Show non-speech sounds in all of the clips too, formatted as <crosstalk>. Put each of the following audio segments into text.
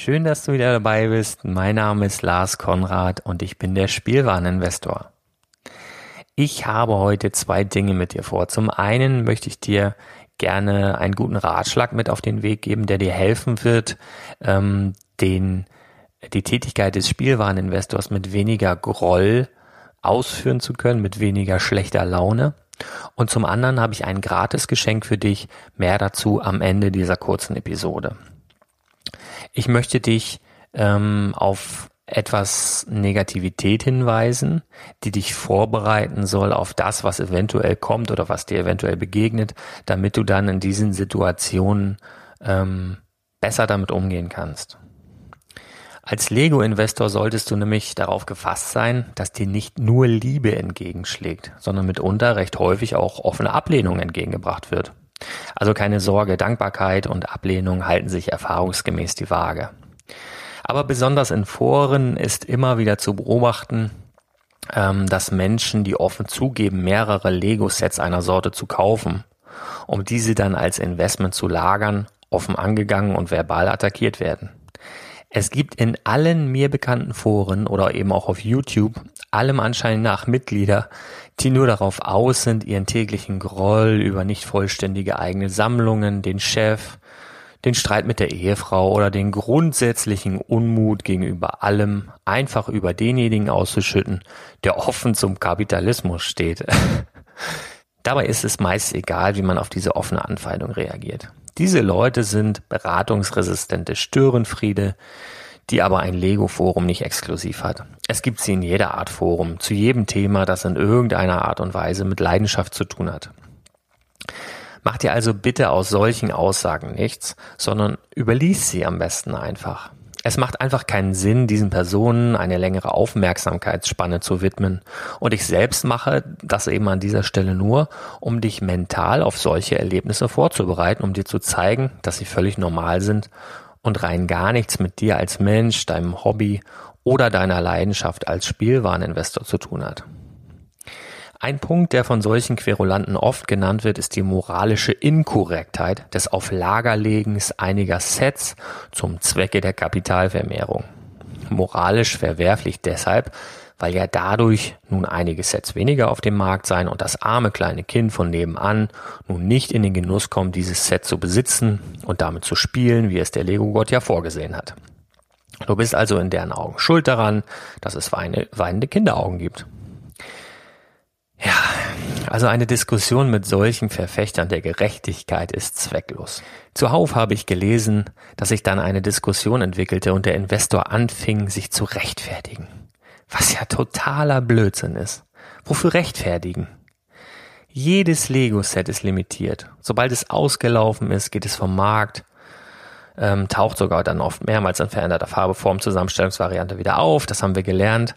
Schön, dass du wieder dabei bist. Mein Name ist Lars Konrad und ich bin der Spielwareninvestor. Ich habe heute zwei Dinge mit dir vor. Zum einen möchte ich dir gerne einen guten Ratschlag mit auf den Weg geben, der dir helfen wird, ähm, den, die Tätigkeit des Spielwareninvestors mit weniger Groll ausführen zu können, mit weniger schlechter Laune. Und zum anderen habe ich ein gratis Geschenk für dich. Mehr dazu am Ende dieser kurzen Episode. Ich möchte dich ähm, auf etwas Negativität hinweisen, die dich vorbereiten soll auf das, was eventuell kommt oder was dir eventuell begegnet, damit du dann in diesen Situationen ähm, besser damit umgehen kannst. Als Lego-Investor solltest du nämlich darauf gefasst sein, dass dir nicht nur Liebe entgegenschlägt, sondern mitunter recht häufig auch offene Ablehnung entgegengebracht wird. Also keine Sorge, Dankbarkeit und Ablehnung halten sich erfahrungsgemäß die Waage. Aber besonders in Foren ist immer wieder zu beobachten, ähm, dass Menschen, die offen zugeben, mehrere Lego-Sets einer Sorte zu kaufen, um diese dann als Investment zu lagern, offen angegangen und verbal attackiert werden. Es gibt in allen mir bekannten Foren oder eben auch auf YouTube allem Anschein nach Mitglieder, die nur darauf aus sind, ihren täglichen Groll über nicht vollständige eigene Sammlungen, den Chef, den Streit mit der Ehefrau oder den grundsätzlichen Unmut gegenüber allem einfach über denjenigen auszuschütten, der offen zum Kapitalismus steht. <laughs> Dabei ist es meist egal, wie man auf diese offene Anfeindung reagiert. Diese Leute sind beratungsresistente Störenfriede, die aber ein Lego-Forum nicht exklusiv hat. Es gibt sie in jeder Art Forum, zu jedem Thema, das in irgendeiner Art und Weise mit Leidenschaft zu tun hat. Mach dir also bitte aus solchen Aussagen nichts, sondern überlies sie am besten einfach. Es macht einfach keinen Sinn, diesen Personen eine längere Aufmerksamkeitsspanne zu widmen. Und ich selbst mache das eben an dieser Stelle nur, um dich mental auf solche Erlebnisse vorzubereiten, um dir zu zeigen, dass sie völlig normal sind und rein gar nichts mit dir als Mensch, deinem Hobby oder deiner Leidenschaft als Spielwareninvestor zu tun hat. Ein Punkt, der von solchen Querulanten oft genannt wird, ist die moralische Inkorrektheit des Auflagerlegens einiger Sets zum Zwecke der Kapitalvermehrung. Moralisch verwerflich deshalb, weil ja dadurch nun einige Sets weniger auf dem Markt sein und das arme kleine Kind von nebenan nun nicht in den Genuss kommt, dieses Set zu besitzen und damit zu spielen, wie es der Lego-Gott ja vorgesehen hat. Du bist also in deren Augen schuld daran, dass es weinende Kinderaugen gibt. Ja, also eine Diskussion mit solchen Verfechtern der Gerechtigkeit ist zwecklos. Zuhauf habe ich gelesen, dass sich dann eine Diskussion entwickelte und der Investor anfing, sich zu rechtfertigen. Was ja totaler Blödsinn ist. Wofür rechtfertigen? Jedes Lego-Set ist limitiert. Sobald es ausgelaufen ist, geht es vom Markt, ähm, taucht sogar dann oft mehrmals in veränderter Farbe, Form, Zusammenstellungsvariante wieder auf. Das haben wir gelernt.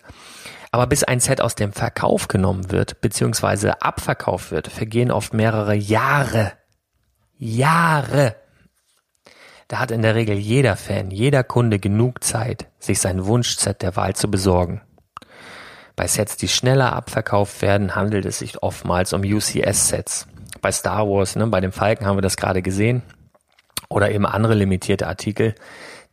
Aber bis ein Set aus dem Verkauf genommen wird, beziehungsweise abverkauft wird, vergehen oft mehrere Jahre. Jahre. Da hat in der Regel jeder Fan, jeder Kunde genug Zeit, sich sein Wunschset der Wahl zu besorgen. Bei Sets, die schneller abverkauft werden, handelt es sich oftmals um UCS-Sets. Bei Star Wars, ne, bei dem Falken haben wir das gerade gesehen. Oder eben andere limitierte Artikel,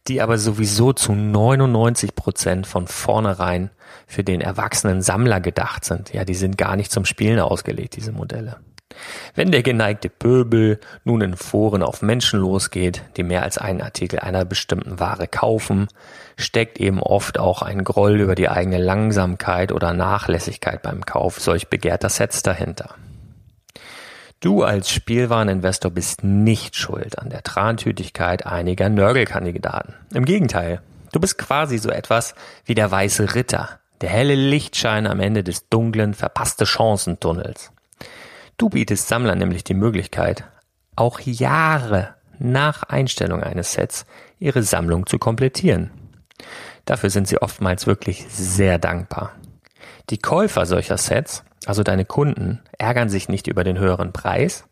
die aber sowieso zu 99 Prozent von vornherein für den erwachsenen Sammler gedacht sind. Ja, die sind gar nicht zum Spielen ausgelegt, diese Modelle. Wenn der geneigte Pöbel nun in Foren auf Menschen losgeht, die mehr als einen Artikel einer bestimmten Ware kaufen, steckt eben oft auch ein Groll über die eigene Langsamkeit oder Nachlässigkeit beim Kauf solch begehrter Sets dahinter. Du als Spielwareninvestor bist nicht schuld an der Trantütigkeit einiger Nörgelkandidaten. Im Gegenteil, du bist quasi so etwas wie der weiße Ritter, der helle Lichtschein am Ende des dunklen, verpasste Chancentunnels. Du bietest Sammlern nämlich die Möglichkeit, auch Jahre nach Einstellung eines Sets ihre Sammlung zu komplettieren. Dafür sind sie oftmals wirklich sehr dankbar. Die Käufer solcher Sets also deine Kunden, ärgern sich nicht über den höheren Preis,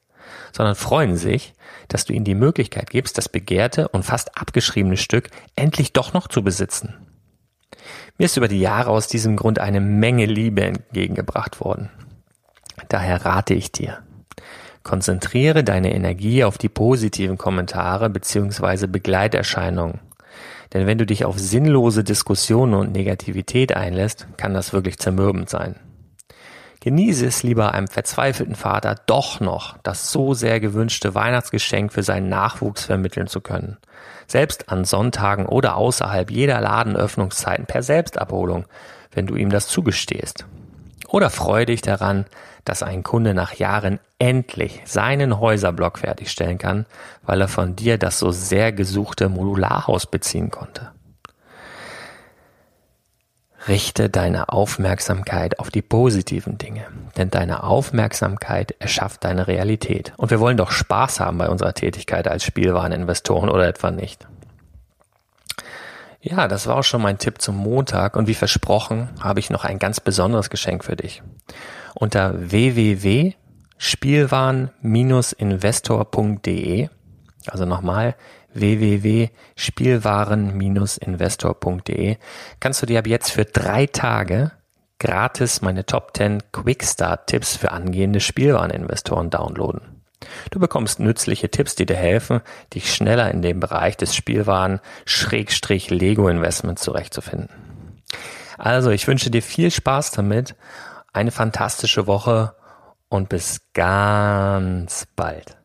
sondern freuen sich, dass du ihnen die Möglichkeit gibst, das begehrte und fast abgeschriebene Stück endlich doch noch zu besitzen. Mir ist über die Jahre aus diesem Grund eine Menge Liebe entgegengebracht worden. Daher rate ich dir, konzentriere deine Energie auf die positiven Kommentare bzw. Begleiterscheinungen. Denn wenn du dich auf sinnlose Diskussionen und Negativität einlässt, kann das wirklich zermürbend sein. Genieße es lieber einem verzweifelten Vater doch noch das so sehr gewünschte Weihnachtsgeschenk für seinen Nachwuchs vermitteln zu können. Selbst an Sonntagen oder außerhalb jeder Ladenöffnungszeiten per Selbstabholung, wenn du ihm das zugestehst. Oder freue dich daran, dass ein Kunde nach Jahren endlich seinen Häuserblock fertigstellen kann, weil er von dir das so sehr gesuchte Modularhaus beziehen konnte. Richte deine Aufmerksamkeit auf die positiven Dinge, denn deine Aufmerksamkeit erschafft deine Realität. Und wir wollen doch Spaß haben bei unserer Tätigkeit als Spielwareninvestoren oder etwa nicht. Ja, das war auch schon mein Tipp zum Montag und wie versprochen habe ich noch ein ganz besonderes Geschenk für dich. Unter www.spielwaren-investor.de, also nochmal www.spielwaren-investor.de kannst du dir ab jetzt für drei Tage gratis meine Top 10 Quickstart-Tipps für angehende Spielwareninvestoren downloaden. Du bekommst nützliche Tipps, die dir helfen, dich schneller in dem Bereich des Spielwaren-Lego-Investments zurechtzufinden. Also, ich wünsche dir viel Spaß damit, eine fantastische Woche und bis ganz bald.